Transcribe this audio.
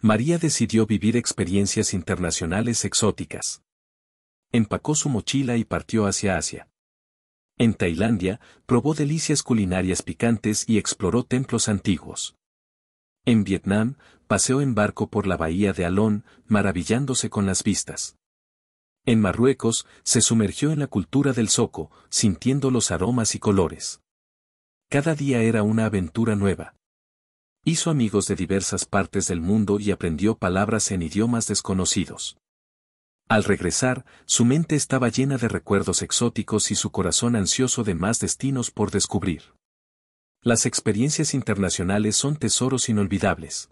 María decidió vivir experiencias internacionales exóticas. Empacó su mochila y partió hacia Asia. En Tailandia, probó delicias culinarias picantes y exploró templos antiguos. En Vietnam, paseó en barco por la bahía de Alón, maravillándose con las vistas. En Marruecos, se sumergió en la cultura del zoco, sintiendo los aromas y colores. Cada día era una aventura nueva. Hizo amigos de diversas partes del mundo y aprendió palabras en idiomas desconocidos. Al regresar, su mente estaba llena de recuerdos exóticos y su corazón ansioso de más destinos por descubrir. Las experiencias internacionales son tesoros inolvidables.